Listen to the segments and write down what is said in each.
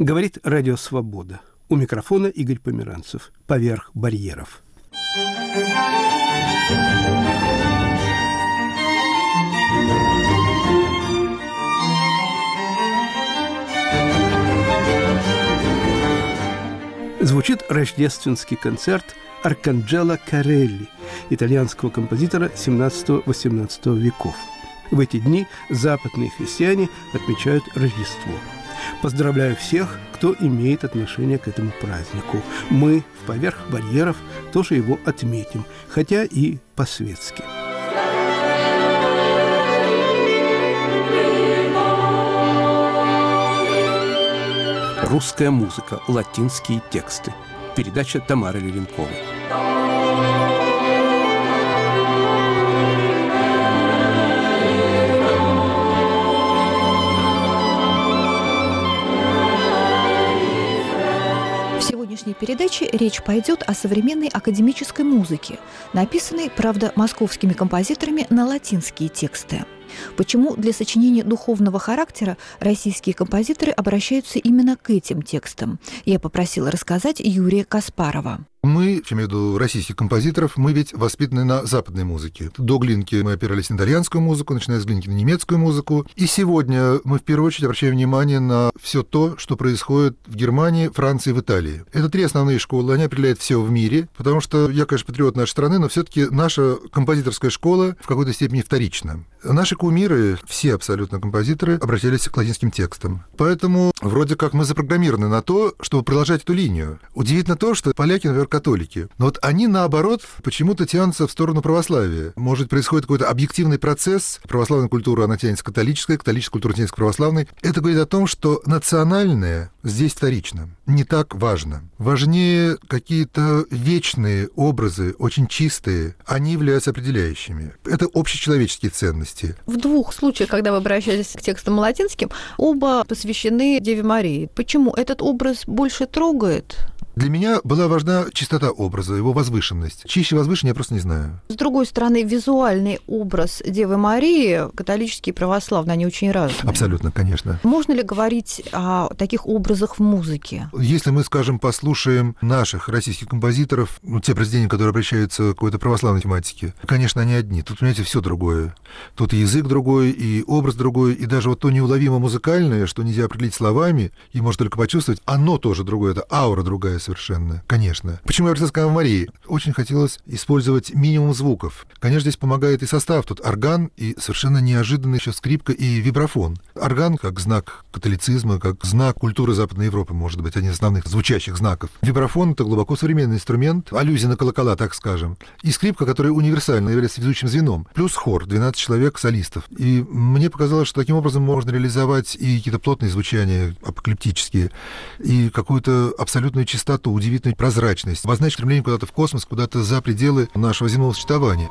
Говорит Радио Свобода. У микрофона Игорь Померанцев. Поверх барьеров. Звучит рождественский концерт Арканджело Карелли, итальянского композитора 17-18 веков. В эти дни западные христиане отмечают Рождество. Поздравляю всех, кто имеет отношение к этому празднику. Мы в «Поверх барьеров» тоже его отметим, хотя и по-светски. Русская музыка, латинские тексты. Передача Тамары Левенковой. Сегодняшней передаче речь пойдет о современной академической музыке, написанной, правда, московскими композиторами на латинские тексты. Почему для сочинения духовного характера российские композиторы обращаются именно к этим текстам? Я попросила рассказать Юрия Каспарова. Мы, я имею в виду российских композиторов, мы ведь воспитаны на западной музыке. До Глинки мы опирались на итальянскую музыку, начиная с Глинки на немецкую музыку. И сегодня мы в первую очередь обращаем внимание на все то, что происходит в Германии, Франции, в Италии. Это три основные школы, они определяют все в мире, потому что я, конечно, патриот нашей страны, но все-таки наша композиторская школа в какой-то степени вторична. Наши кумиры, все абсолютно композиторы, обратились к латинским текстам. Поэтому вроде как мы запрограммированы на то, чтобы продолжать эту линию. Удивительно то, что поляки, например, католики. Но вот они, наоборот, почему-то тянутся в сторону православия. Может, происходит какой-то объективный процесс. Православная культура, она тянется к католической, католическая культура тянется к православной. Это говорит о том, что национальное здесь вторично. Не так важно. Важнее какие-то вечные образы, очень чистые. Они являются определяющими. Это общечеловеческие ценности. В двух случаях, когда вы обращались к текстам латинским, оба посвящены Деве Марии. Почему этот образ больше трогает? Для меня была важна чистота образа, его возвышенность. Чище возвышеннее я просто не знаю. С другой стороны, визуальный образ Девы Марии, католический и православный, они очень разные. Абсолютно, конечно. Можно ли говорить о таких образах в музыке? Если мы, скажем, послушаем наших российских композиторов, ну, те произведения, которые обращаются к какой-то православной тематике, конечно, они одни. Тут, понимаете, все другое. Тут и язык другой, и образ другой, и даже вот то неуловимо музыкальное, что нельзя определить словами, и может только почувствовать, оно тоже другое, это аура другая совершенно, конечно. Почему я к Марии? Очень хотелось использовать минимум звуков. Конечно, здесь помогает и состав. Тут орган и совершенно неожиданный еще скрипка и вибрафон. Орган как знак католицизма, как знак культуры Западной Европы, может быть, один из основных звучащих знаков. Вибрафон — это глубоко современный инструмент, аллюзия на колокола, так скажем. И скрипка, которая универсально является ведущим звеном. Плюс хор, 12 человек солистов. И мне показалось, что таким образом можно реализовать и какие-то плотные звучания апокалиптические, и какую-то абсолютную чистоту красоту, удивительную прозрачность, обозначить стремление куда-то в космос, куда-то за пределы нашего земного существования.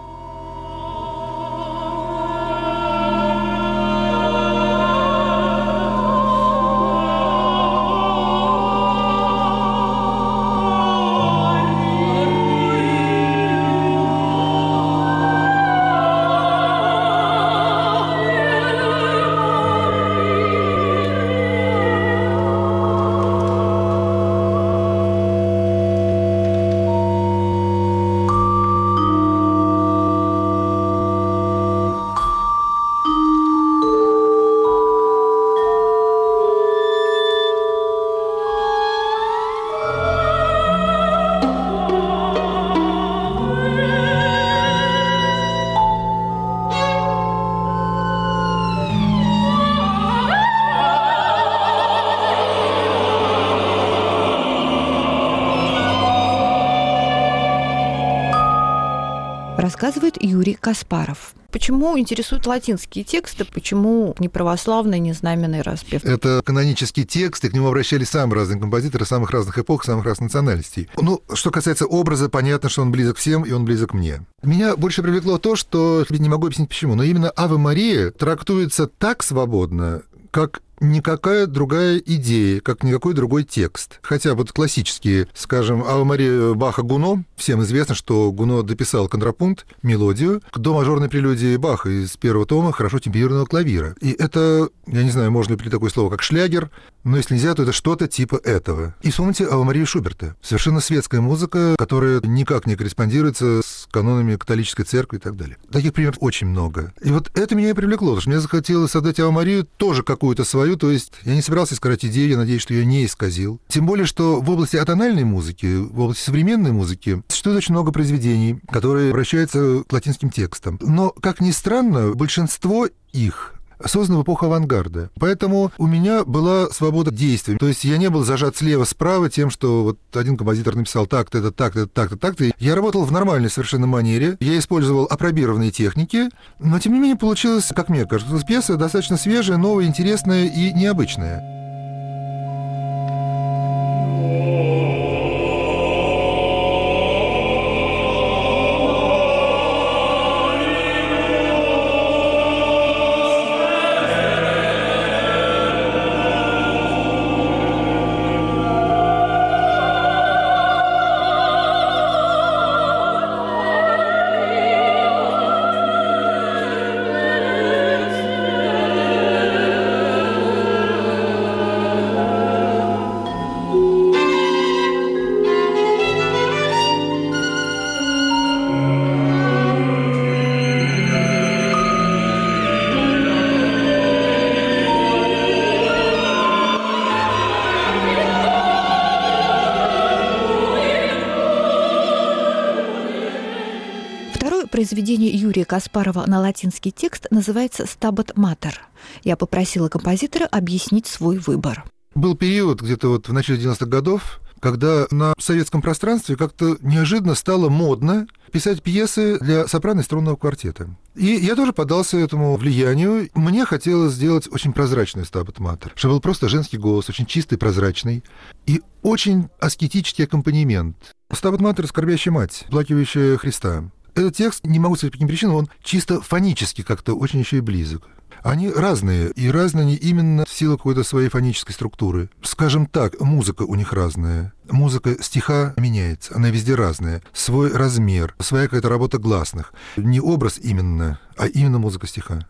Рассказывает Юрий Каспаров. Почему интересуют латинские тексты, почему не православный, не знаменный распев? Это канонический текст, и к нему обращались самые разные композиторы самых разных эпох, самых разных национальностей. Ну, что касается образа, понятно, что он близок всем, и он близок мне. Меня больше привлекло то, что, не могу объяснить почему, но именно «Ава Мария» трактуется так свободно, как никакая другая идея, как никакой другой текст. Хотя вот классические, скажем, Ава Мария Баха Гуно, всем известно, что Гуно дописал контрапункт, мелодию к до мажорной прелюдии Баха из первого тома хорошо темперированного клавира. И это, я не знаю, можно ли такое слово, как шлягер, но если нельзя, то это что-то типа этого. И вспомните Ава Марию Шуберта. Совершенно светская музыка, которая никак не корреспондируется с канонами католической церкви и так далее. Таких примеров очень много. И вот это меня и привлекло, потому что мне захотелось создать Ава Марию тоже какую-то свою, то есть я не собирался искать идею, я надеюсь, что ее не исказил. Тем более, что в области атональной музыки, в области современной музыки существует очень много произведений, которые обращаются к латинским текстам. Но, как ни странно, большинство их создан в эпоху авангарда. Поэтому у меня была свобода действий. То есть я не был зажат слева-справа тем, что вот один композитор написал так-то, это так-то, это так-то, так-то. Я работал в нормальной совершенно манере. Я использовал апробированные техники, но тем не менее получилось, как мне кажется, пьеса достаточно свежая, новая, интересная и необычная. Каспарова на латинский текст называется «Стабат Матер». Я попросила композитора объяснить свой выбор. Был период где-то вот в начале 90-х годов, когда на советском пространстве как-то неожиданно стало модно писать пьесы для сопрано струнного квартета. И я тоже поддался этому влиянию. Мне хотелось сделать очень прозрачный стабат матер, чтобы был просто женский голос, очень чистый, прозрачный, и очень аскетический аккомпанемент. Стабат матер — скорбящая мать, плакивающая Христа. Этот текст, не могу сказать по каким причинам, он чисто фонически как-то очень еще и близок. Они разные, и разные они именно в силу какой-то своей фонической структуры. Скажем так, музыка у них разная. Музыка стиха меняется, она везде разная. Свой размер, своя какая-то работа гласных. Не образ именно, а именно музыка стиха.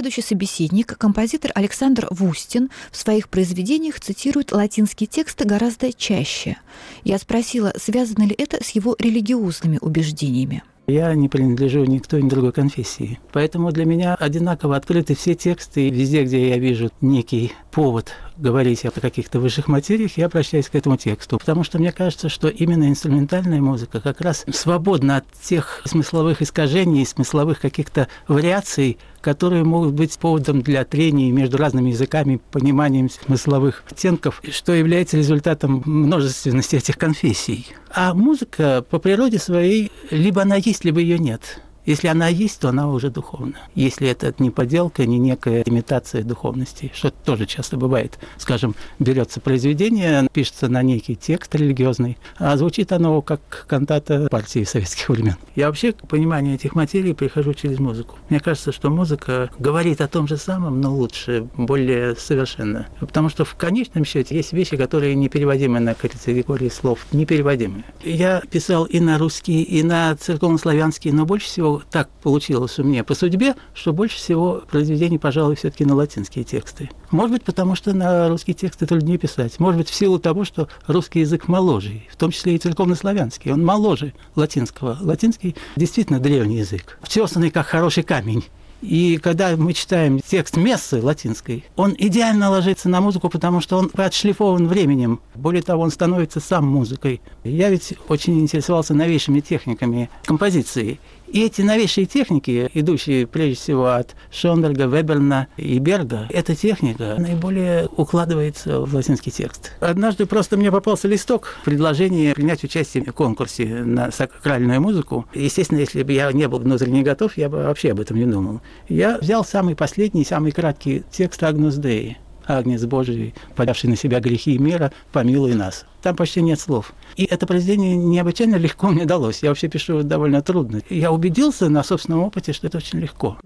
Следующий собеседник, композитор Александр Вустин, в своих произведениях цитирует латинские тексты гораздо чаще. Я спросила, связано ли это с его религиозными убеждениями. Я не принадлежу ни к той, ни к другой конфессии. Поэтому для меня одинаково открыты все тексты. Везде, где я вижу некий повод говорить о каких-то высших материях, я обращаюсь к этому тексту. Потому что мне кажется, что именно инструментальная музыка как раз свободна от тех смысловых искажений, смысловых каких-то вариаций, которые могут быть поводом для трений между разными языками, пониманием смысловых оттенков, что является результатом множественности этих конфессий. А музыка по природе своей либо она есть, либо ее нет. Если она есть, то она уже духовна. Если это не поделка, не некая имитация духовности, что тоже часто бывает. Скажем, берется произведение, пишется на некий текст религиозный, а звучит оно как кантата партии советских времен. Я вообще к пониманию этих материй прихожу через музыку. Мне кажется, что музыка говорит о том же самом, но лучше, более совершенно. Потому что в конечном счете есть вещи, которые непереводимы на категории слов, непереводимые. Я писал и на русский, и на церковнославянский, но больше всего так получилось у меня по судьбе, что больше всего произведений, пожалуй, все-таки на латинские тексты. Может быть, потому что на русские тексты труднее писать. Может быть, в силу того, что русский язык моложе, в том числе и церковно-славянский. Он моложе латинского. Латинский действительно древний язык, втесанный как хороший камень И когда мы читаем текст мессы латинской, он идеально ложится на музыку, потому что он отшлифован временем. Более того, он становится сам музыкой. Я ведь очень интересовался новейшими техниками композиции. И эти новейшие техники, идущие прежде всего от Шонберга, Веберна и Берга, эта техника наиболее укладывается в латинский текст. Однажды просто мне попался листок предложение принять участие в конкурсе на сакральную музыку. Естественно, если бы я не был внутренне готов, я бы вообще об этом не думал. Я взял самый последний, самый краткий текст Агнус Деи. Агнец Божий, подавший на себя грехи мира, помилуй нас. Там почти нет слов. И это произведение необычайно легко мне далось. Я вообще пишу довольно трудно. Я убедился на собственном опыте, что это очень легко.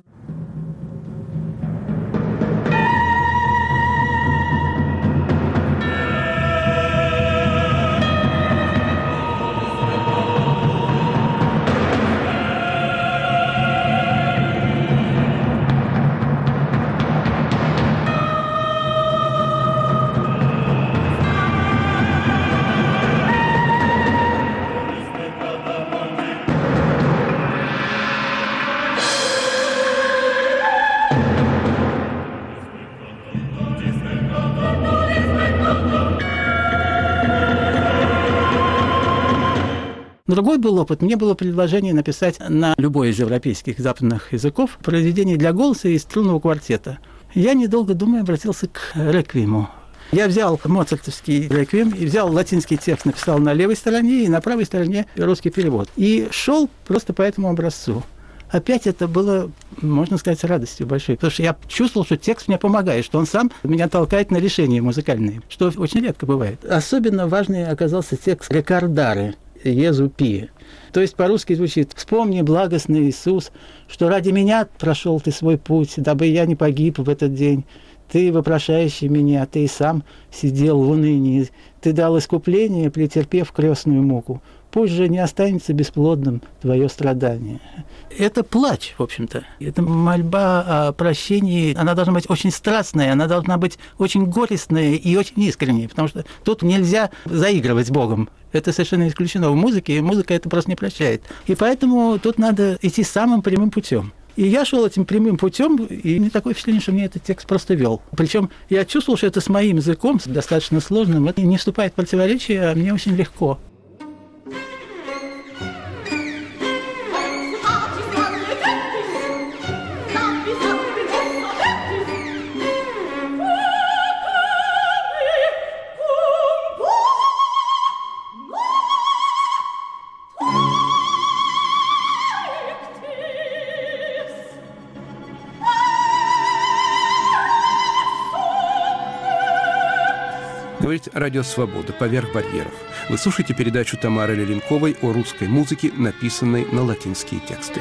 Другой был опыт. Мне было предложение написать на любой из европейских западных языков произведение для голоса и струнного квартета. Я, недолго думая, обратился к реквиему. Я взял моцартовский реквием и взял латинский текст, написал на левой стороне и на правой стороне русский перевод. И шел просто по этому образцу. Опять это было, можно сказать, радостью большой, потому что я чувствовал, что текст мне помогает, что он сам меня толкает на решения музыкальные, что очень редко бывает. Особенно важный оказался текст Рикардары, Езу Пи. То есть по-русски звучит «Вспомни, благостный Иисус, что ради меня прошел ты свой путь, дабы я не погиб в этот день. Ты, вопрошающий меня, ты и сам сидел в унынии. Ты дал искупление, претерпев крестную муку. Пусть же не останется бесплодным твое страдание. Это плач, в общем-то. Это мольба о прощении. Она должна быть очень страстная, она должна быть очень горестная и очень искренняя, потому что тут нельзя заигрывать с Богом. Это совершенно исключено в музыке, и музыка это просто не прощает. И поэтому тут надо идти самым прямым путем. И я шел этим прямым путем, и не такое впечатление, что мне этот текст просто вел. Причем я чувствовал, что это с моим языком, достаточно сложным, это не вступает в противоречие, а мне очень легко. Радио Свобода «Поверх барьеров». Вы слушаете передачу Тамары Леленковой о русской музыке, написанной на латинские тексты.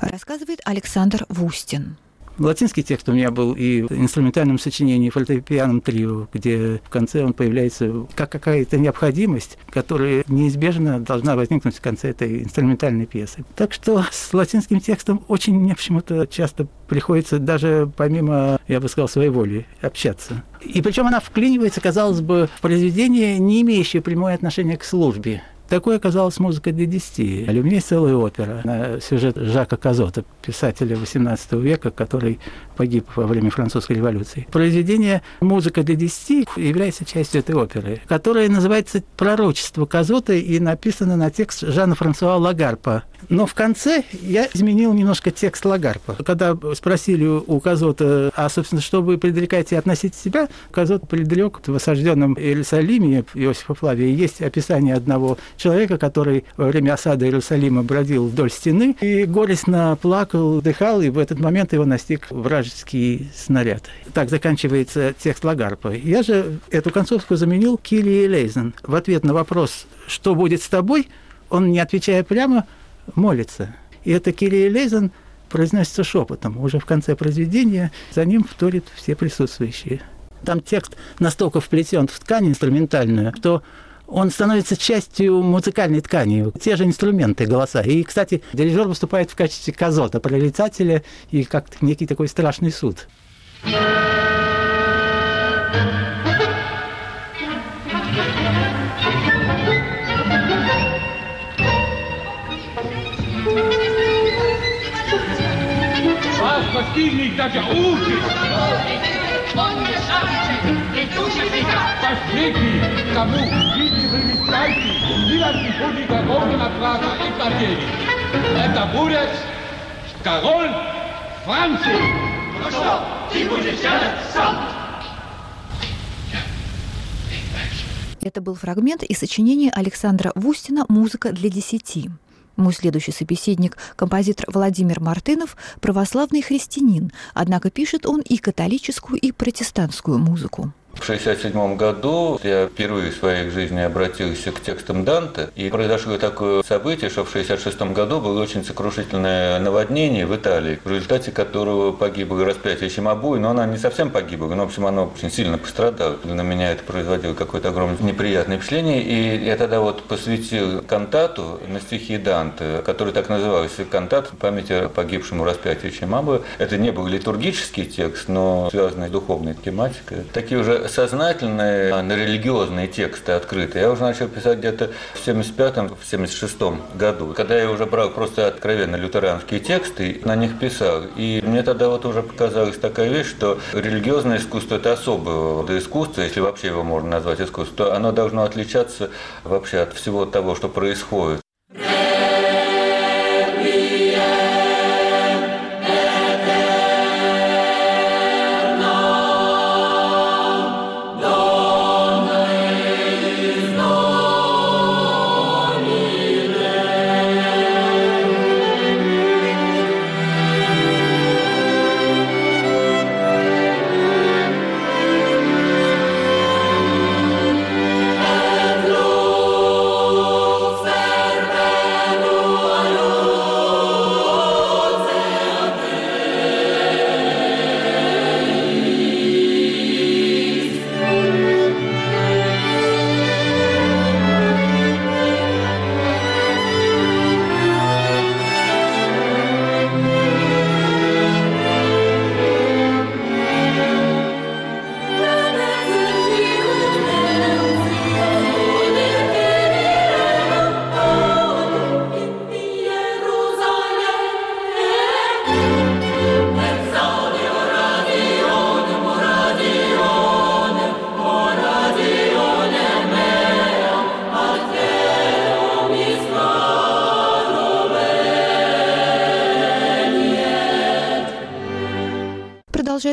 Рассказывает Александр Вустин. Латинский текст у меня был и в инструментальном сочинении фортепианом трио, где в конце он появляется как какая-то необходимость, которая неизбежно должна возникнуть в конце этой инструментальной пьесы. Так что с латинским текстом очень мне почему-то часто приходится даже помимо, я бы сказал, своей воли общаться. И причем она вклинивается, казалось бы, в произведение, не имеющее прямое отношение к службе. Такой оказалась музыка для меня есть целая опера на сюжет Жака Казота, писателя XVIII века, который погиб во время французской революции. Произведение «Музыка для десяти» является частью этой оперы, которая называется «Пророчество Казота» и написана на текст Жана Франсуа Лагарпа. Но в конце я изменил немножко текст Лагарпа. Когда спросили у Казота, а, собственно, что вы предрекаете относить себя, Казот предрек в осажденном Иерусалиме Иосифа Флавия есть описание одного человека, который во время осады Иерусалима бродил вдоль стены и горестно плакал, дыхал, и в этот момент его настиг вражеский снаряд. Так заканчивается текст Лагарпа. Я же эту концовку заменил Килли Лейзен. В ответ на вопрос «Что будет с тобой?» он, не отвечая прямо, молится. И это Килли Лейзен произносится шепотом. Уже в конце произведения за ним вторят все присутствующие. Там текст настолько вплетен в ткань инструментальную, что он становится частью музыкальной ткани. Те же инструменты, голоса. И, кстати, дирижер выступает в качестве козота, прорицателя и как некий такой страшный суд. Постигни, даже учись! Последний, кому видите вы мечтаете, девятый путник Ровна Прага и Карелии. Это будет король Франции. Ну что, ты будешь делать сам? Это был фрагмент из сочинения Александра Вустина «Музыка для десяти». Мой следующий собеседник, композитор Владимир Мартынов, православный христианин, однако пишет он и католическую, и протестантскую музыку. В 1967 году я впервые в своей жизни обратился к текстам Данте, и произошло такое событие, что в 1966 году было очень сокрушительное наводнение в Италии, в результате которого погибло распятие Чимабуи, но она не совсем погибла, но, в общем, она очень сильно пострадала. На меня это производило какое-то огромное неприятное впечатление, и я тогда вот посвятил кантату на стихи Данте, который так назывался, кантат в памяти о погибшему распятию Чимабуи. Это не был литургический текст, но связанный с духовной тематикой. Такие уже сознательные, а, на религиозные тексты открытые я уже начал писать где-то в 75-м, в 76-м году. Когда я уже брал просто откровенно лютеранские тексты, на них писал. И мне тогда вот уже показалась такая вещь, что религиозное искусство – это особое рода искусство, если вообще его можно назвать искусством, оно должно отличаться вообще от всего того, что происходит.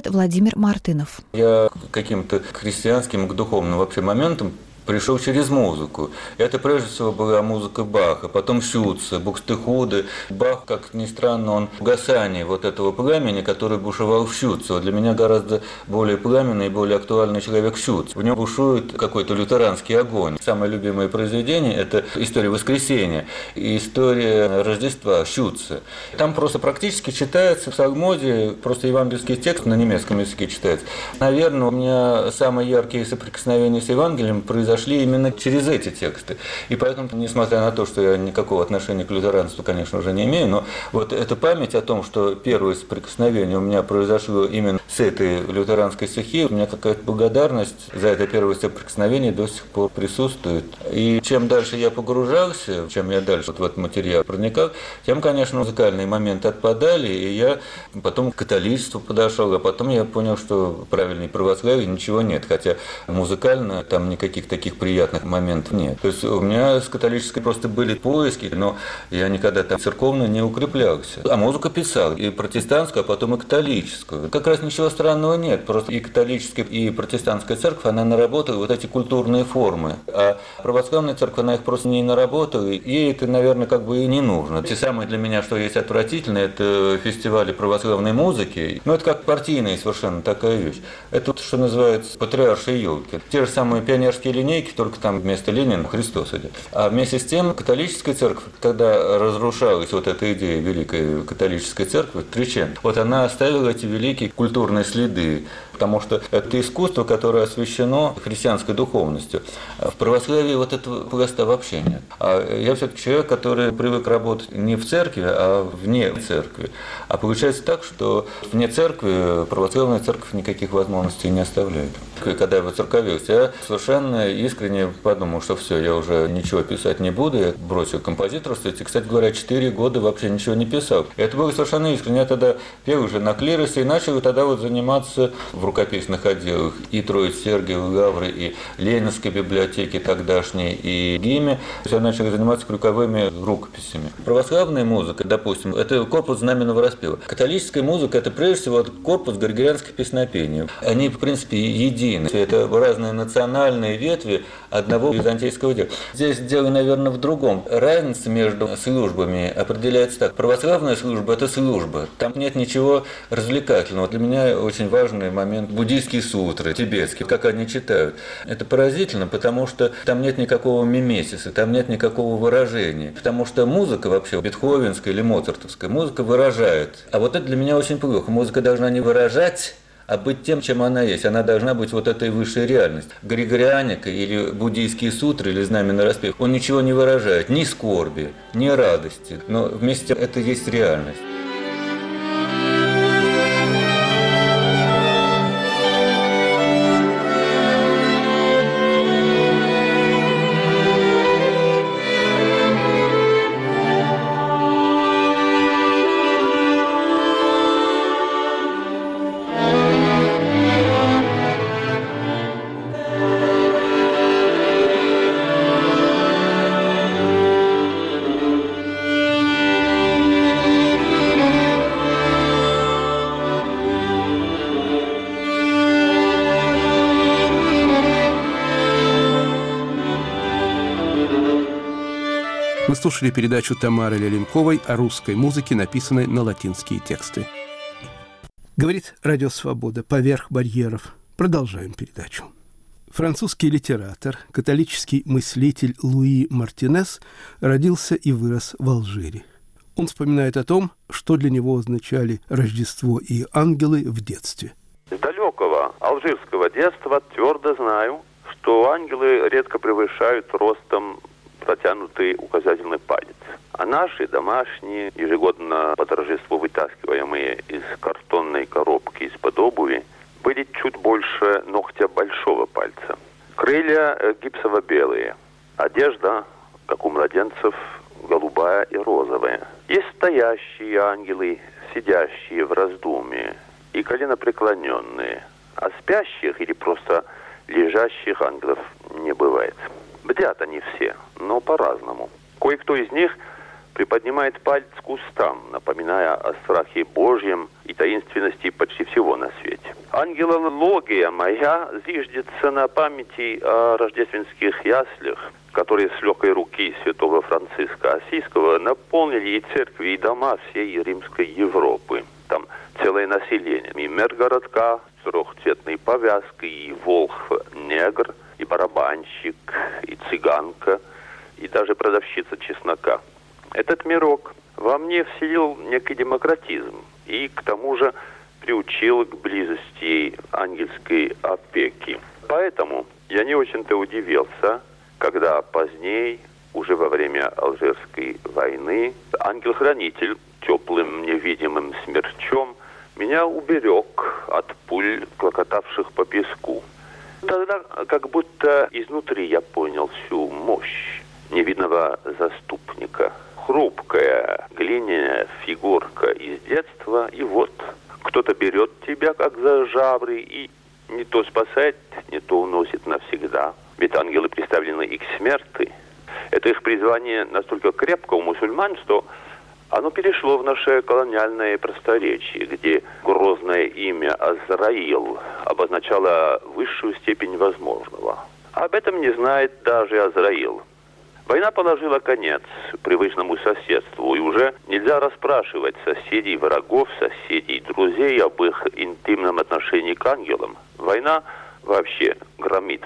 Владимир Мартынов. Я каким-то христианским, к духовным вообще моментам пришел через музыку. Это прежде всего была музыка Баха, потом Шюца, Букстехуды. Бах, как ни странно, он угасание вот этого пламени, который бушевал в Шюце. Вот для меня гораздо более пламенный и более актуальный человек Шюц. В нем бушует какой-то лютеранский огонь. Самое любимое произведение – это «История воскресения» и «История Рождества» Шюца. Там просто практически читается в псалмоде, просто евангельский текст на немецком языке читается. Наверное, у меня самые яркие соприкосновения с Евангелием произошли произошли именно через эти тексты. И поэтому, несмотря на то, что я никакого отношения к лютеранству, конечно, уже не имею, но вот эта память о том, что первое соприкосновение у меня произошло именно с этой лютеранской стихией, у меня какая-то благодарность за это первое соприкосновение до сих пор присутствует. И чем дальше я погружался, чем я дальше вот в этот материал проникал, тем, конечно, музыкальные моменты отпадали, и я потом к католичеству подошел, а потом я понял, что правильной православия ничего нет, хотя музыкально там никаких таких таких приятных моментов нет. То есть у меня с католической просто были поиски, но я никогда там церковно не укреплялся. А музыку писал и протестантскую, а потом и католическую. Как раз ничего странного нет. Просто и католическая, и протестантская церковь, она наработала вот эти культурные формы. А православная церковь, она их просто не наработала, и ей это, наверное, как бы и не нужно. Те самые для меня, что есть отвратительно, это фестивали православной музыки. Ну, это как партийная совершенно такая вещь. Это вот, что называется патриаршие елки. Те же самые пионерские линейки, линейки, только там вместо Ленина Христос идет. А вместе с тем католическая церковь, когда разрушалась вот эта идея Великой католической церкви, Тричен, вот она оставила эти великие культурные следы. Потому что это искусство, которое освящено христианской духовностью. В православии вот этого просто вообще нет. А я все-таки человек, который привык работать не в церкви, а вне церкви. А получается так, что вне церкви православная церковь никаких возможностей не оставляет. Когда я воцерковился, я совершенно искренне подумал, что все, я уже ничего писать не буду, я бросил композиторство. И, кстати говоря, 4 года вообще ничего не писал. Это было совершенно искренне. Я тогда пел уже на клиросе и начал тогда вот заниматься в рукописных отделах и Троиц Сергиевой Лавры, и Ленинской библиотеки тогдашней, и ГИМе. Я начал заниматься крюковыми рукописями. Православная музыка, допустим, это корпус знаменного распева. Католическая музыка – это прежде всего корпус григорианских песнопений. Они, в принципе, едины. Это разные национальные ветви одного византийского дела. Здесь дело, наверное, в другом. Разница между службами определяется так. Православная служба – это служба. Там нет ничего развлекательного. Для меня очень важный момент буддийские сутры, тибетские, как они читают. Это поразительно, потому что там нет никакого мимесиса, там нет никакого выражения. Потому что музыка вообще, бетховенская или моцартовская, музыка выражает. А вот это для меня очень плохо. Музыка должна не выражать, а быть тем, чем она есть. Она должна быть вот этой высшей реальностью. Григорианика или буддийские сутры или знамена распев, он ничего не выражает, ни скорби, ни радости, но вместе это есть реальность. Слушали передачу Тамары Леленковой о русской музыке, написанной на латинские тексты. Говорит Радио Свобода «Поверх барьеров». Продолжаем передачу. Французский литератор, католический мыслитель Луи Мартинес родился и вырос в Алжире. Он вспоминает о том, что для него означали Рождество и ангелы в детстве. С далекого алжирского детства твердо знаю, что ангелы редко превышают ростом протянутый указательный палец. А наши домашние, ежегодно по торжеству вытаскиваемые из картонной коробки из-под обуви, были чуть больше ногтя большого пальца. Крылья э, гипсово-белые, одежда, как у младенцев, голубая и розовая. Есть стоящие ангелы, сидящие в раздумье и коленопреклоненные, а спящих или просто лежащих ангелов не бывает. Бдят они все, но по-разному. Кое-кто из них приподнимает палец к устам, напоминая о страхе Божьем и таинственности почти всего на свете. Ангелология моя зиждется на памяти о рождественских яслях, которые с легкой руки святого Франциска Осийского наполнили и церкви, и дома всей римской Европы. Там целое население. И мэр городка трехцветной повязкой, и волх-негр – и барабанщик, и цыганка, и даже продавщица чеснока. Этот мирок во мне вселил некий демократизм и к тому же приучил к близости ангельской опеки. Поэтому я не очень-то удивился, когда позднее, уже во время Алжирской войны, ангел-хранитель теплым невидимым смерчом меня уберег от пуль, клокотавших по песку. Тогда как будто изнутри я понял всю мощь невидного заступника. Хрупкая глиняная фигурка из детства, и вот кто-то берет тебя как за жабры и не то спасает, не то уносит навсегда. Ведь ангелы представлены и к смерти. Это их призвание настолько крепко у мусульман, что оно перешло в наше колониальное просторечие, где грозное имя Азраил обозначало высшую степень возможного. Об этом не знает даже Азраил. Война положила конец привычному соседству, и уже нельзя расспрашивать соседей врагов, соседей друзей об их интимном отношении к ангелам. Война вообще громит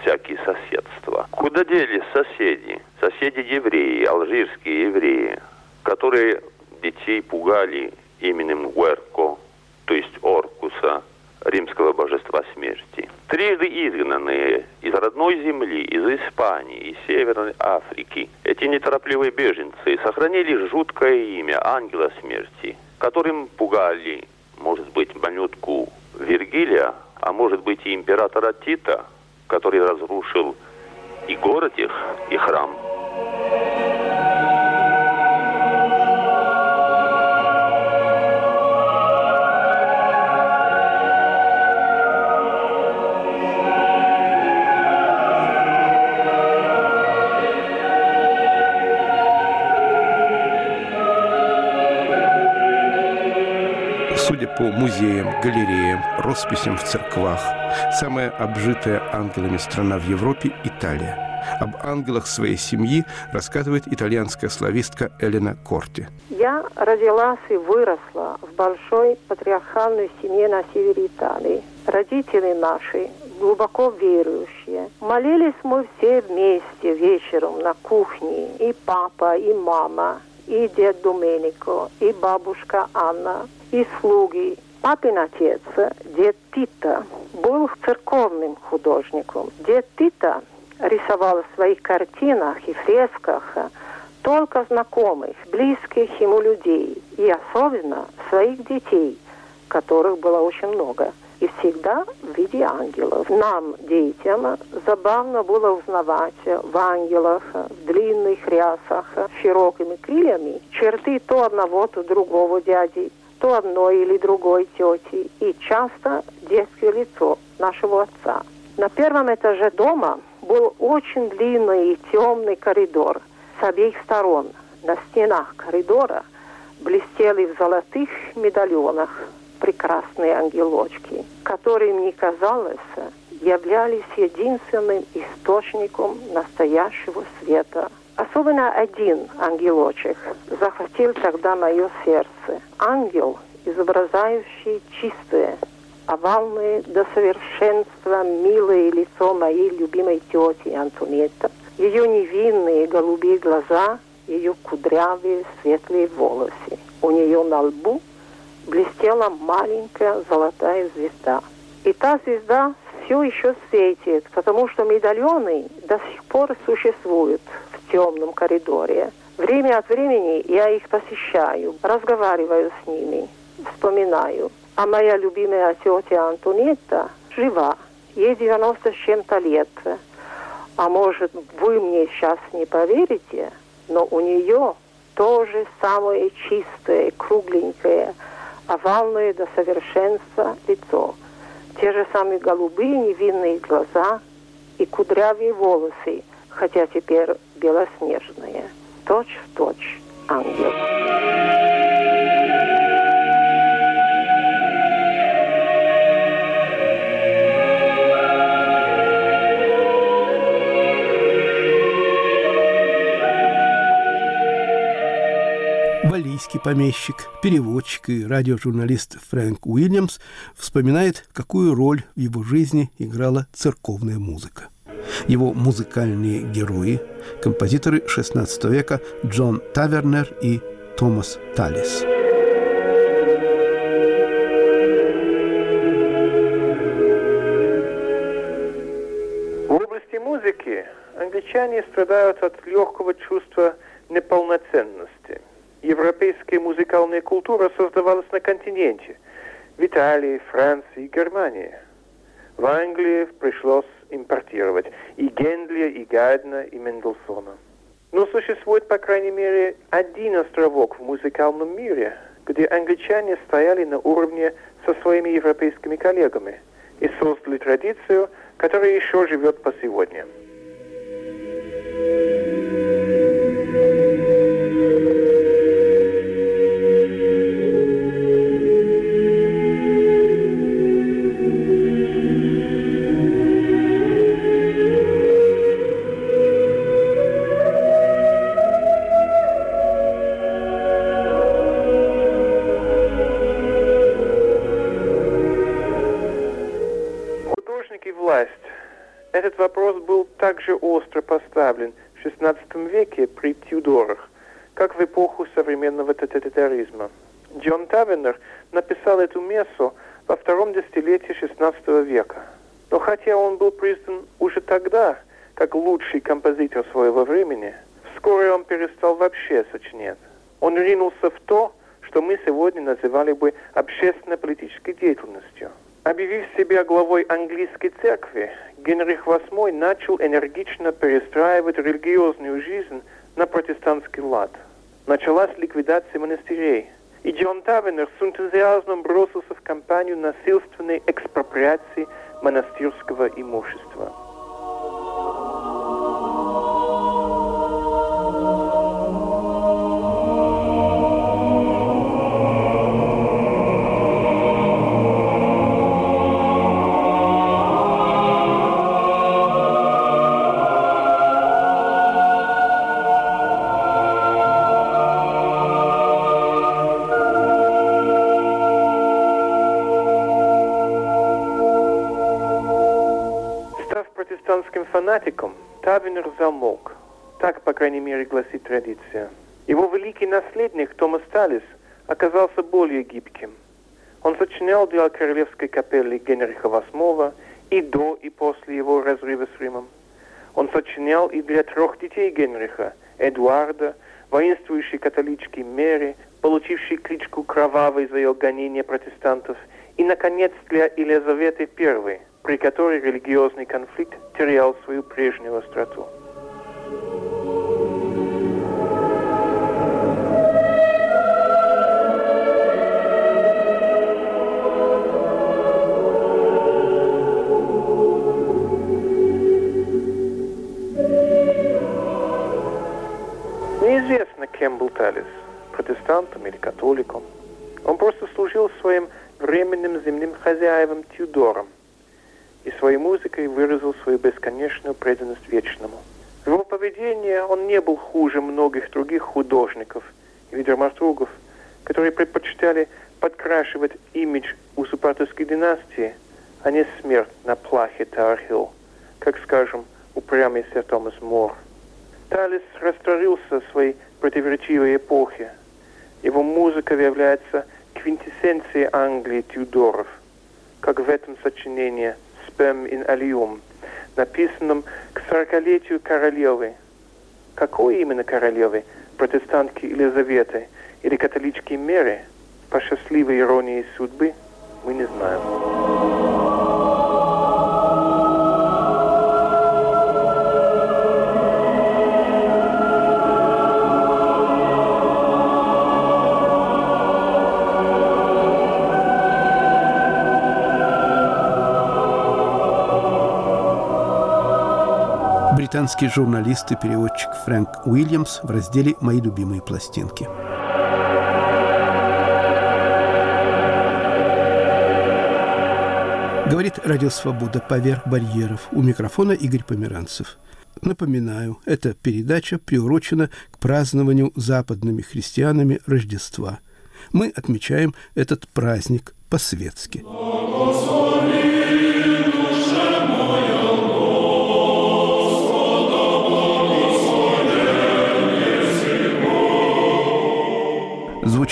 всякие соседства. Куда делись соседи? Соседи-евреи, алжирские евреи которые детей пугали именем Гуэрко, то есть Оркуса, римского божества смерти. Трижды изгнанные из родной земли, из Испании, из Северной Африки, эти неторопливые беженцы сохранили жуткое имя ангела смерти, которым пугали, может быть, малютку Вергилия, а может быть и императора Тита, который разрушил и город их, и храм. По музеям, галереям, росписям в церквах, самая обжитая ангелами страна в Европе – Италия. Об ангелах своей семьи рассказывает итальянская славистка Элена Корти. Я родилась и выросла в большой патриархальной семье на севере Италии. Родители наши глубоко верующие. Молились мы все вместе вечером на кухне. И папа, и мама, и дед Доменико, и бабушка Анна, и слуги. Папин отец, дед Тита, был церковным художником. Дед Тита рисовал в своих картинах и фресках только знакомых, близких ему людей, и особенно своих детей, которых было очень много, и всегда в виде ангелов. Нам, детям, забавно было узнавать в ангелах, в длинных рясах, с широкими крыльями, черты то одного, то другого дяди, то одной или другой тети, и часто детское лицо нашего отца. На первом этаже дома был очень длинный и темный коридор с обеих сторон. На стенах коридора блестели в золотых медальонах прекрасные ангелочки, которые, мне казалось, являлись единственным источником настоящего света. Особенно один ангелочек захватил тогда мое сердце. Ангел, изображающий чистое, овальное до совершенства милое лицо моей любимой тети Антонетта, ее невинные голубые глаза, ее кудрявые светлые волосы. У нее на лбу блестела маленькая золотая звезда. И та звезда все еще светит, потому что медальоны до сих пор существуют темном коридоре. Время от времени я их посещаю, разговариваю с ними, вспоминаю. А моя любимая тетя Антонетта жива, ей 90 с чем-то лет. А может, вы мне сейчас не поверите, но у нее тоже самое чистое, кругленькое, овальное до совершенства лицо. Те же самые голубые невинные глаза и кудрявые волосы, хотя теперь белоснежные. Точь в точь ангел. Валийский помещик, переводчик и радиожурналист Фрэнк Уильямс вспоминает, какую роль в его жизни играла церковная музыка. Его музыкальные герои – композиторы XVI века Джон Тавернер и Томас Талис. В области музыки англичане страдают от легкого чувства неполноценности. Европейская музыкальная культура создавалась на континенте – в Италии, Франции, Германии. В Англии пришлось импортировать и Генделя, и Гайдна, и Мендельсона. Но существует, по крайней мере, один островок в музыкальном мире, где англичане стояли на уровне со своими европейскими коллегами и создали традицию, которая еще живет по сегодня. Также остро поставлен в XVI веке при Тюдорах, как в эпоху современного тоталитаризма. Джон Тавернер написал эту мессу во втором десятилетии XVI века. Но хотя он был признан уже тогда как лучший композитор своего времени, вскоре он перестал вообще сочинять. Он ринулся в то, что мы сегодня называли бы общественно-политической деятельностью. Объявив себя главой английской церкви, Генрих VIII начал энергично перестраивать религиозную жизнь на протестантский лад. Началась ликвидация монастырей, и Джон Тавенер с энтузиазмом бросился в кампанию насильственной экспроприации монастырского имущества. Крайней мере, гласит традиция. Его великий наследник Томас Талис оказался более гибким. Он сочинял для королевской капеллы Генриха VIII и до, и после его разрыва с Римом. Он сочинял и для трех детей Генриха, Эдуарда, воинствующей католички Мэри, получившей кличку Кровавой за ее гонение протестантов, и, наконец, для Елизаветы I, при которой религиозный конфликт терял свою прежнюю остроту. Неизвестно, кем был Талис, протестантом или католиком. Он просто служил своим временным земным хозяевам Тюдором – и своей музыкой выразил свою бесконечную преданность вечному. В его поведении он не был хуже многих других художников и драматургов, которые предпочитали подкрашивать имидж узурпаторской династии, а не смерть на плахе Тархилл, как, скажем, упрямый сэр Томас Мор. Талис растворился в своей противоречивой эпохе. Его музыка является квинтэссенцией Англии Тюдоров, как в этом сочинении – Spem in Alium, написанном к сорокалетию королевы. Какой именно королевы? Протестантки Елизаветы или католички Меры? По счастливой иронии судьбы мы не знаем. Британский журналист и переводчик Фрэнк Уильямс в разделе «Мои любимые пластинки». Говорит Радио Свобода поверх барьеров. У микрофона Игорь Померанцев. Напоминаю, эта передача приурочена к празднованию западными христианами Рождества. Мы отмечаем этот праздник по-светски.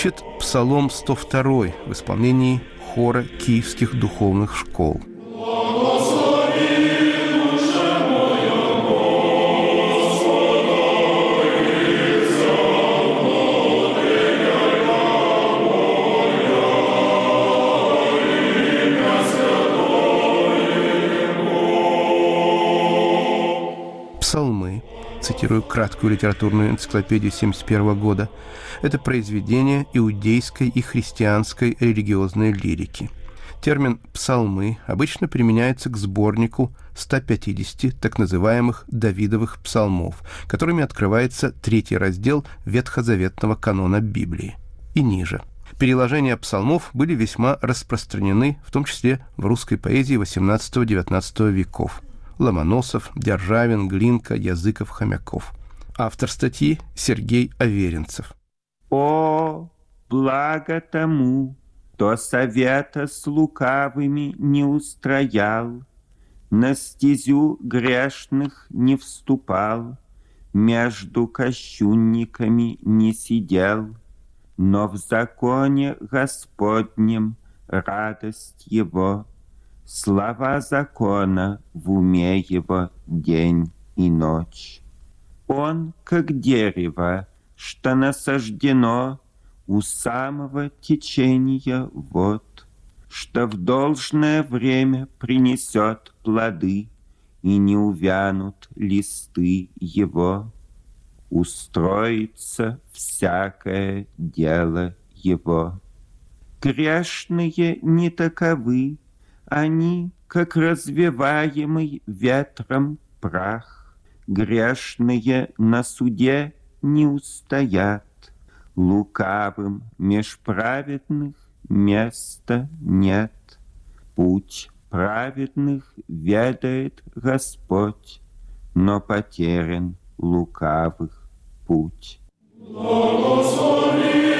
Звучит Псалом 102 в исполнении хора киевских духовных школ. Псалмы, цитирую краткую литературную энциклопедию 1971 года, это произведение иудейской и христианской религиозной лирики. Термин «псалмы» обычно применяется к сборнику 150 так называемых Давидовых псалмов, которыми открывается третий раздел ветхозаветного канона Библии. И ниже. Переложения псалмов были весьма распространены, в том числе в русской поэзии XVIII-XIX веков. Ломоносов, Державин, Глинка, Языков, Хомяков. Автор статьи Сергей Аверинцев. О, благо тому, кто совета с лукавыми не устроял, На стезю грешных не вступал, Между кощунниками не сидел, Но в законе Господнем радость его, слова закона в уме его день и ночь. Он, как дерево, что насаждено у самого течения вод, что в должное время принесет плоды, и не увянут листы его. Устроится всякое дело его. Грешные не таковы, они, как развиваемый ветром прах. Грешные на суде не устоят, лукавым меж праведных места нет. Путь праведных ведает Господь, но потерян лукавых путь. Благослови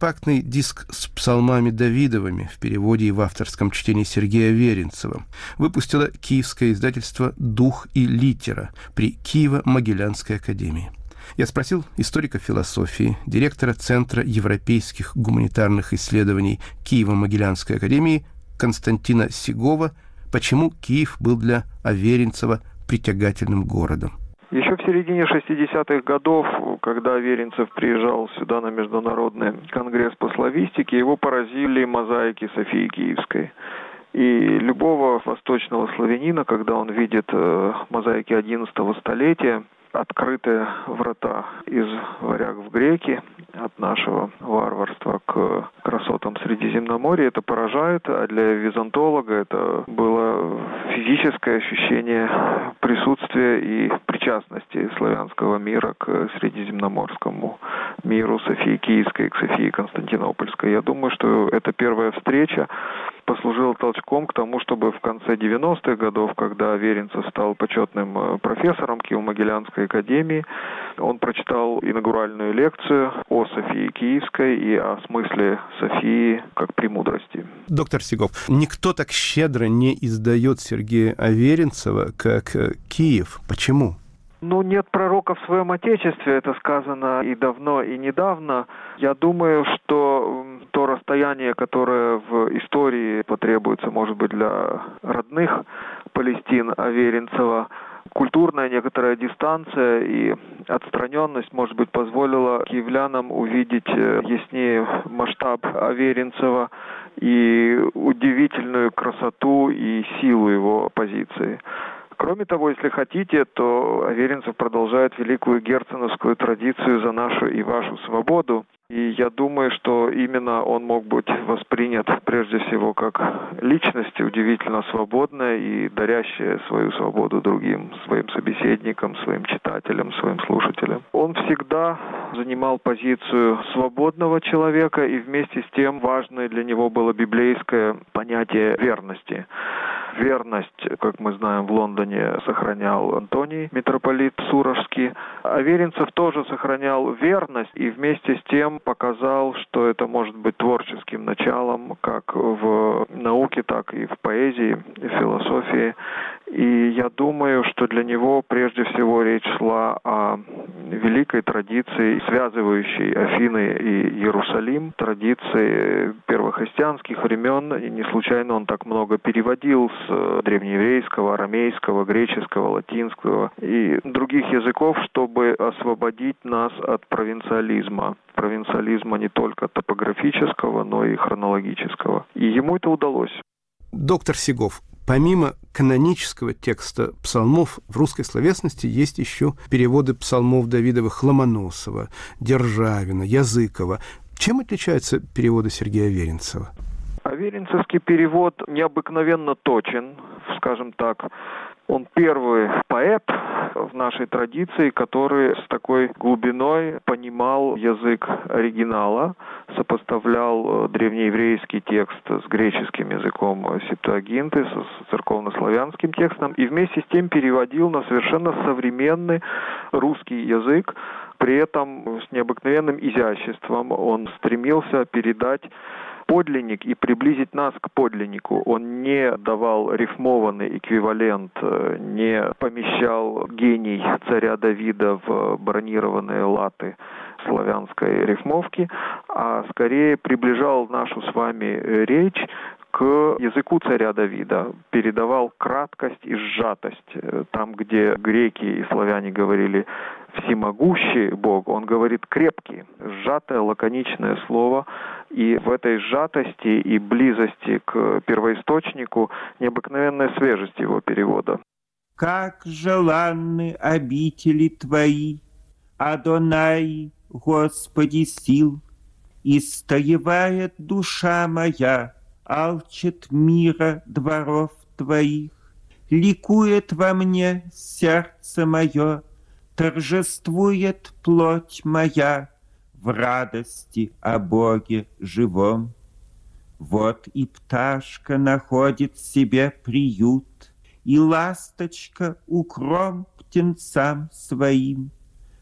компактный диск с псалмами Давидовыми в переводе и в авторском чтении Сергея Веренцева выпустило киевское издательство «Дух и литера» при Киево-Могилянской академии. Я спросил историка философии, директора Центра европейских гуманитарных исследований Киево-Могилянской академии Константина Сигова, почему Киев был для Аверинцева притягательным городом. Еще в середине 60-х годов, когда Веренцев приезжал сюда на Международный конгресс по славистике, его поразили мозаики Софии Киевской. И любого восточного славянина, когда он видит э, мозаики XI столетия, открыты врата из варяг в греки, от нашего варварства к красотам Средиземноморья. Это поражает, а для византолога это было физическое ощущение присутствия и причастности славянского мира к средиземноморскому миру Софии Киевской, к Софии Константинопольской. Я думаю, что это первая встреча послужила толчком к тому, чтобы в конце 90-х годов, когда Веренцев стал почетным э, профессором Киево-Могилянской академии, он прочитал инаугуральную лекцию о Софии Киевской и о смысле Софии как премудрости. Доктор Сигов, никто так щедро не издает Сергея Аверинцева, как э, Киев. Почему? Ну, нет пророка в своем Отечестве, это сказано и давно, и недавно. Я думаю, что то расстояние, которое в истории потребуется, может быть, для родных Палестин Аверинцева, культурная некоторая дистанция и отстраненность, может быть, позволила киевлянам увидеть э, яснее масштаб Аверинцева и удивительную красоту и силу его позиции. Кроме того, если хотите, то Аверинцев продолжает великую герценовскую традицию за нашу и вашу свободу. И я думаю, что именно он мог быть воспринят прежде всего как личность удивительно свободная и дарящая свою свободу другим, своим собеседникам, своим читателям, своим слушателям. Он всегда занимал позицию свободного человека, и вместе с тем важное для него было библейское понятие верности. Верность, как мы знаем, в Лондоне сохранял Антоний, митрополит Сурожский. А Веренцев тоже сохранял верность и вместе с тем показал, что это может быть творческим началом как в науке, так и в поэзии, и в философии. И я думаю, что для него прежде всего речь шла о великой традиции, связывающей Афины и Иерусалим, традиции первохристианских времен. И не случайно он так много переводил с древнееврейского, арамейского, греческого, латинского и других языков, чтобы освободить нас от провинциализма. Провинциализма не только топографического, но и хронологического. И ему это удалось. Доктор Сигов, Помимо канонического текста псалмов в русской словесности есть еще переводы псалмов Давидовых Ломоносова, Державина, Языкова. Чем отличаются переводы Сергея Веренцева? Аверинцевский перевод необыкновенно точен, скажем так. Он первый поэт в нашей традиции, который с такой глубиной понимал язык оригинала, сопоставлял э, древнееврейский текст с греческим языком септуагинты, с церковнославянским текстом, и вместе с тем переводил на совершенно современный русский язык, при этом с необыкновенным изяществом. Он стремился передать подлинник и приблизить нас к подлиннику. Он не давал рифмованный эквивалент, э, не помещал гений царя Давида в бронированные латы славянской рифмовки, а скорее приближал нашу с вами речь к языку царя Давида, передавал краткость и сжатость. Там, где греки и славяне говорили всемогущий Бог, он говорит крепкий, сжатое, лаконичное слово. И в этой сжатости и близости к первоисточнику необыкновенная свежесть его перевода. Как желанны обители Твои, Адонай, Господи сил, Истоевает душа моя, алчит мира дворов Твоих. Ликует во мне сердце мое, торжествует плоть моя в радости о Боге живом. Вот и пташка находит себе приют, и ласточка укром птенцам своим,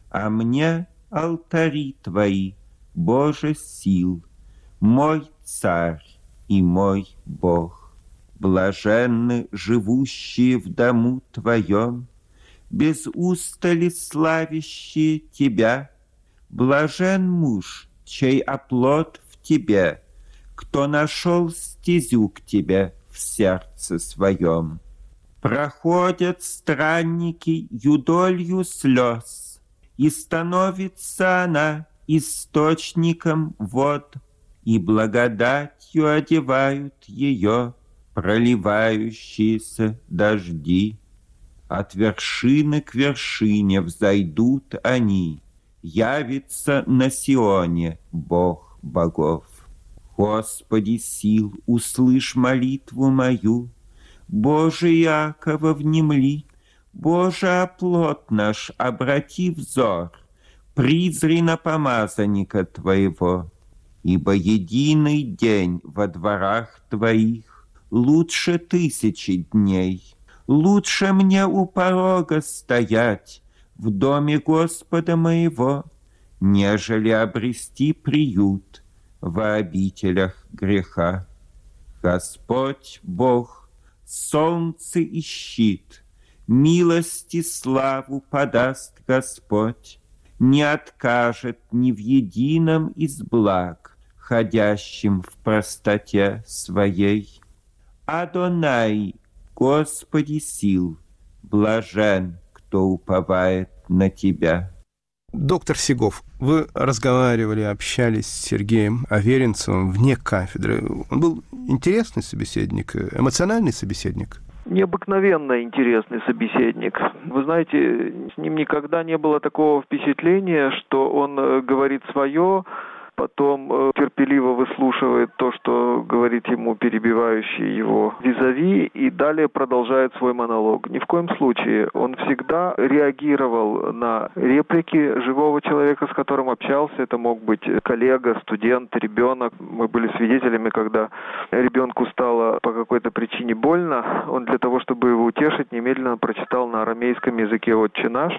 а мне алтари твои, Боже сил, мой царь и мой Бог. Блаженны живущие в дому твоем, без устали славящие тебя. Блажен муж, чей оплот в тебе, кто нашел стезю к тебе в сердце своем. Проходят странники юдолью слез, и становится она источником вод, и благодатью одевают ее проливающиеся дожди. От вершины к вершине взойдут они, Явится на Сионе Бог богов. Господи сил, услышь молитву мою, Боже Якова внемли, Боже оплот наш, обрати взор, Призри на помазанника Твоего, Ибо единый день во дворах Твоих Лучше тысячи дней — Лучше мне у порога стоять в доме Господа моего, нежели обрести приют в обителях греха. Господь Бог, солнце и щит, милости славу подаст Господь, не откажет ни в едином из благ, ходящим в простоте своей. Адонай Господи сил, блажен, кто уповает на Тебя. Доктор Сигов, вы разговаривали, общались с Сергеем Аверинцевым вне кафедры. Он был интересный собеседник, эмоциональный собеседник? необыкновенно интересный собеседник. Вы знаете, с ним никогда не было такого впечатления, что он э, говорит свое, потом э, терпеливо выслушивает то, что говорит ему перебивающий его визави, и далее продолжает свой монолог. Ни в коем случае. Он всегда реагировал на реплики живого человека, с которым общался. Это мог быть коллега, студент, ребенок. Мы были свидетелями, когда ребенку стало по какой-то причине больно. Он для того, чтобы его утешить, немедленно прочитал на арамейском языке «Отче наш»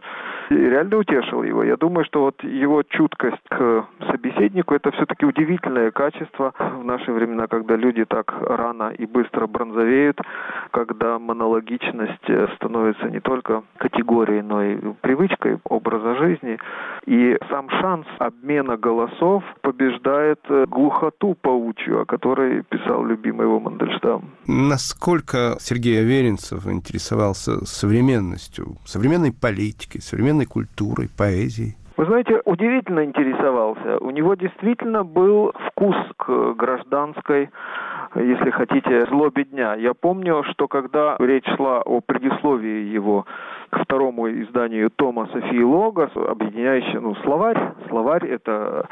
и реально утешил его. Я думаю, что вот его чуткость к собеседнику человеку это все-таки удивительное качество в наши времена, когда люди так рано и быстро бронзовеют, когда монологичность становится не только категорией, но и привычкой образа жизни. И сам шанс обмена голосов побеждает глухоту паучью, о которой писал любимый его Мандельштам. Насколько Сергей Аверинцев интересовался современностью, современной политикой, современной культурой, поэзией? Вы знаете, удивительно интересовался. У него действительно был вкус к гражданской, если хотите, злобе дня. Я помню, что когда речь шла о предисловии его к второму изданию Тома Софии Логос, объединяющий, ну, словарь. Словарь — это,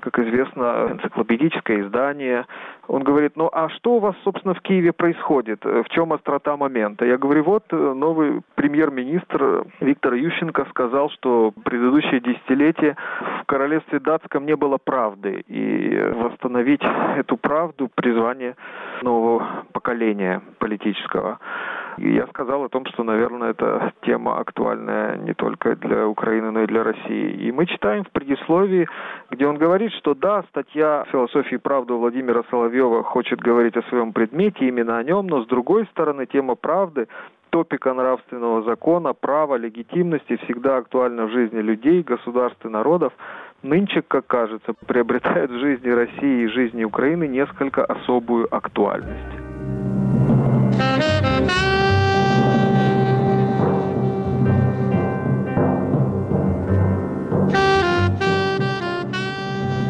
как известно, энциклопедическое издание. Он говорит, ну, а что у вас, собственно, в Киеве происходит? В чем острота момента? Я говорю, вот новый премьер-министр Виктор Ющенко сказал, что предыдущее десятилетие в королевстве датском не было правды. И восстановить эту правду — призвание нового поколения политического. И я сказал о том, что, наверное, эта тема актуальная не только для Украины, но и для России. И мы читаем в предисловии, где он говорит, что да, статья «Философии правды» Владимира Соловьева хочет говорить о своем предмете, именно о нем, но с другой стороны, тема правды топика нравственного закона, права, легитимности всегда актуальна в жизни людей, государств и народов, нынче, как кажется, приобретает в жизни России и жизни Украины несколько особую актуальность.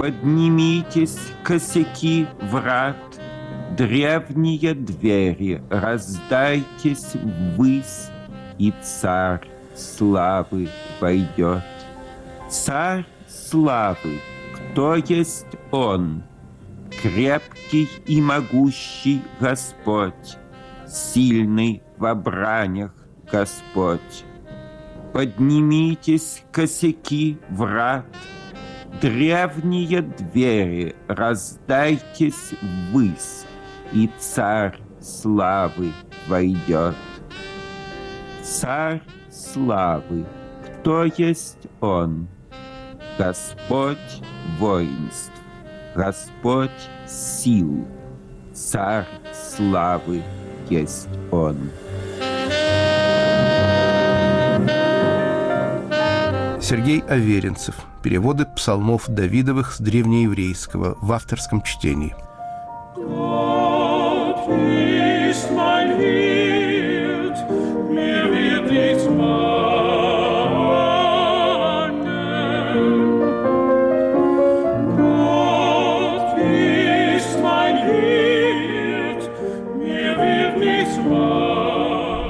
Поднимитесь, косяки врат, древние двери, раздайтесь ввысь, и царь славы войдет. Царь славы, кто есть он? Крепкий и могущий Господь, сильный в бранях Господь. Поднимитесь, косяки врат, древние двери, раздайтесь ввысь, и царь славы войдет. Царь славы, кто есть он? Господь воинств, Господь сил, царь славы есть он. Сергей Аверинцев. Переводы псалмов Давидовых с древнееврейского в авторском чтении.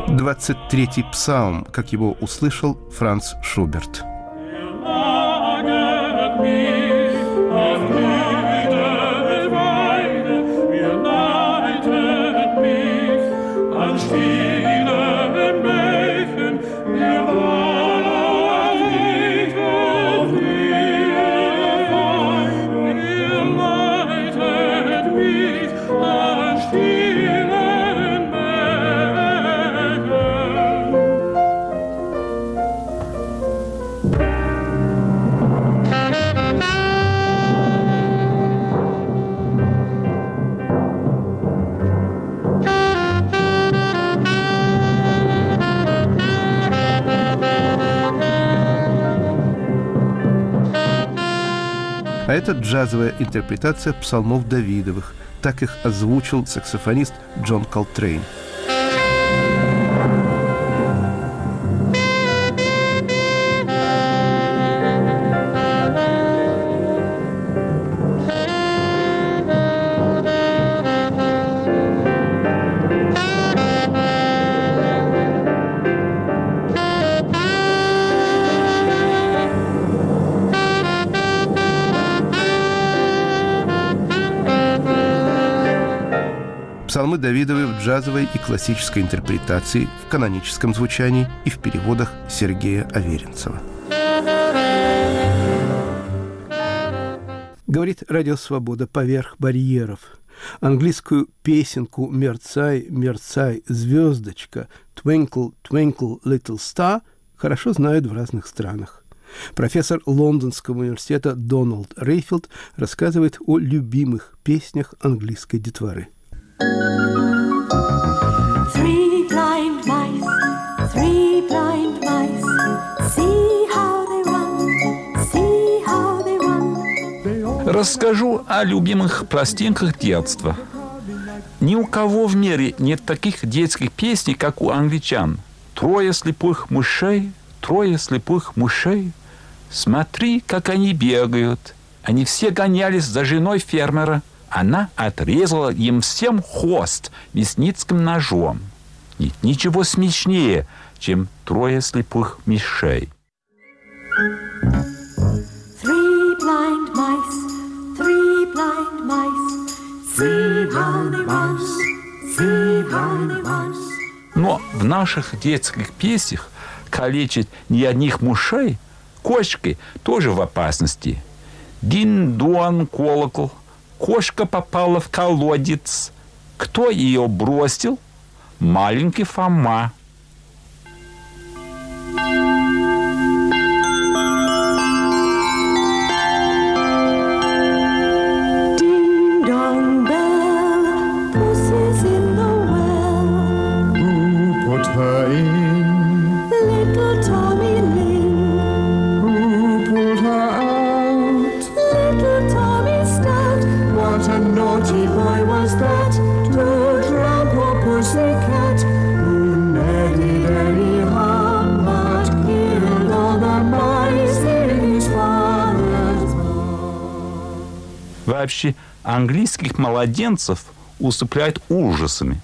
Двадцать третий псалм, как его услышал Франц Шуберт. А джазовая интерпретация псалмов Давидовых. Так их озвучил саксофонист Джон Колтрейн. Джазовой и классической интерпретации, в каноническом звучании и в переводах Сергея Аверинцева. Говорит Радио Свобода поверх барьеров. Английскую песенку «Мерцай, мерцай, звездочка» «Twinkle, twinkle, little star» хорошо знают в разных странах. Профессор Лондонского университета Дональд Рейфилд рассказывает о любимых песнях английской детворы – Расскажу о любимых пластинках детства. Ни у кого в мире нет таких детских песней, как у англичан. Трое слепых мышей, трое слепых мышей. Смотри, как они бегают. Они все гонялись за женой фермера – она отрезала им всем хвост мясницким ножом. Нет ничего смешнее, чем трое слепых мышей. Но в наших детских песнях калечить не одних мышей, кошки тоже в опасности. Дин-дуан колокол – Кошка попала в колодец. Кто ее бросил? маленький Фома. Ding Вообще, английских младенцев усыпляют ужасами.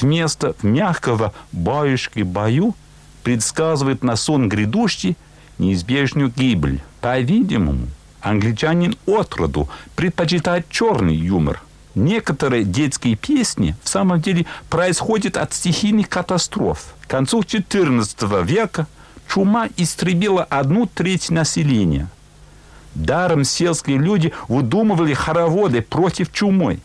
Вместо мягкого баюшки-баю предсказывает на сон грядущий неизбежную гибель. По-видимому, англичанин отроду предпочитает черный юмор. Некоторые детские песни в самом деле происходят от стихийных катастроф. К концу XIV века чума истребила одну треть населения. Даром сельские люди выдумывали хороводы против чумы.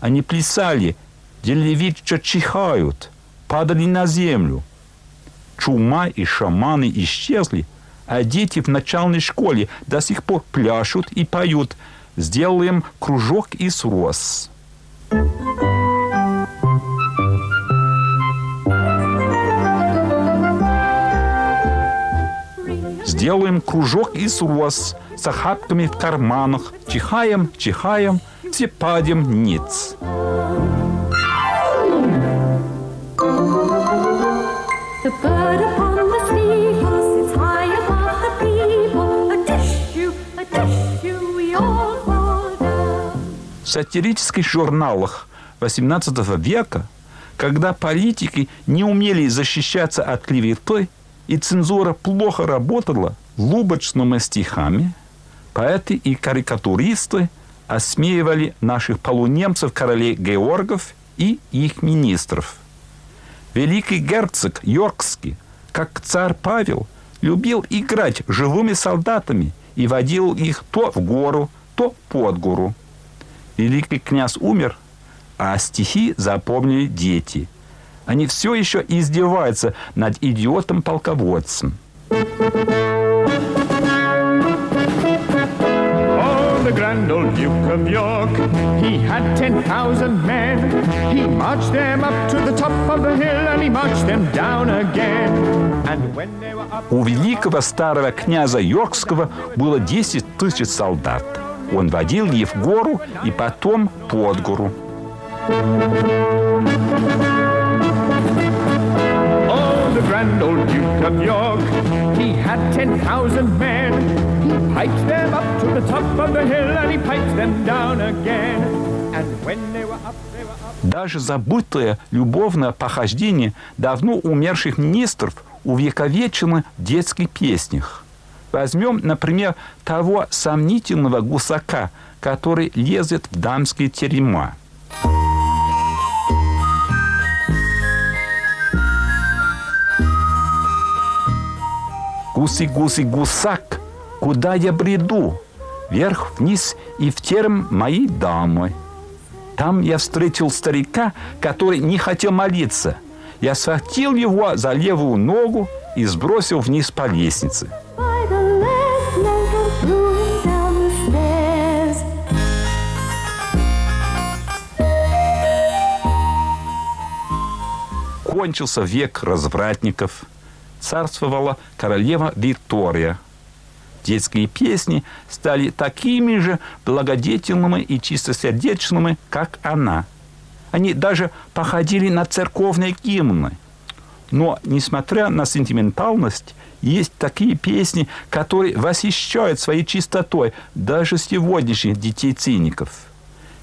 Они плясали, делали вид, что чихают, падали на землю. Чума и шаманы исчезли, а дети в начальной школе до сих пор пляшут и поют «Сделаем кружок из роз». Сделаем кружок из роз с охапками в карманах. Чихаем, чихаем, все падем ниц. В сатирических журналах XVIII века, когда политики не умели защищаться от клеветы, и цензура плохо работала лубочными стихами, поэты и карикатуристы осмеивали наших полунемцев королей Георгов и их министров. Великий герцог Йоркский, как царь Павел, любил играть живыми солдатами и водил их то в гору, то под гору. Великий князь умер, а стихи запомнили дети. Они все еще издеваются над идиотом-полководцем. The grand old Duke of York, he had 10,000 men. He marched them up to the top of the hill and he marched them down again. And when they were up... У великого старого князя Йоркского было 10 тысяч солдат. Он водил их в гору и потом под гору. Grand old Duke of York, he had 10,000 men. He piped them up to the top of the hill and he piped them down again. And when they were up, they were up. Даже забытое любовное похождение давно умерших министров увековечено в детских песнях. Возьмем, например, того сомнительного гусака, который лезет в дамские терема. Гуси-гуси-гусак, куда я бреду? Вверх-вниз и в терм моей дамы. Там я встретил старика, который не хотел молиться. Я схватил его за левую ногу и сбросил вниз по лестнице. Кончился век развратников. Царствовала королева Виктория. Детские песни стали такими же благодетельными и чистосердечными, как она. Они даже походили на церковные гимны. Но, несмотря на сентиментальность, есть такие песни, которые восхищают своей чистотой даже сегодняшних детей-циников.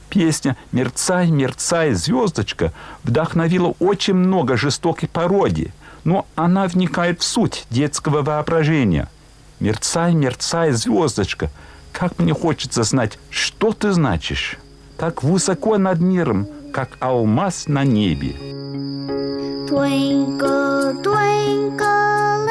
Песня «Мерцай, мерцай, звездочка» вдохновила очень много жестокой пародий, но она вникает в суть детского воображения. «Мерцай, мерцай, звездочка», как мне хочется знать, что ты значишь. Так высоко над миром, как алмаз на небе. Twinkle, twinkle,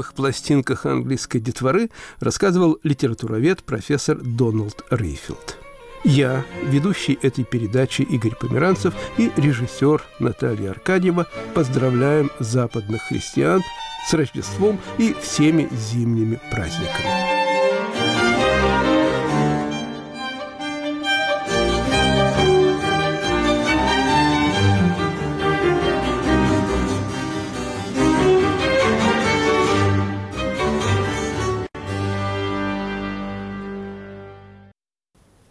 любимых пластинках английской детворы рассказывал литературовед профессор Дональд Рейфилд. Я, ведущий этой передачи Игорь Померанцев и режиссер Наталья Аркадьева поздравляем западных христиан с Рождеством и всеми зимними праздниками.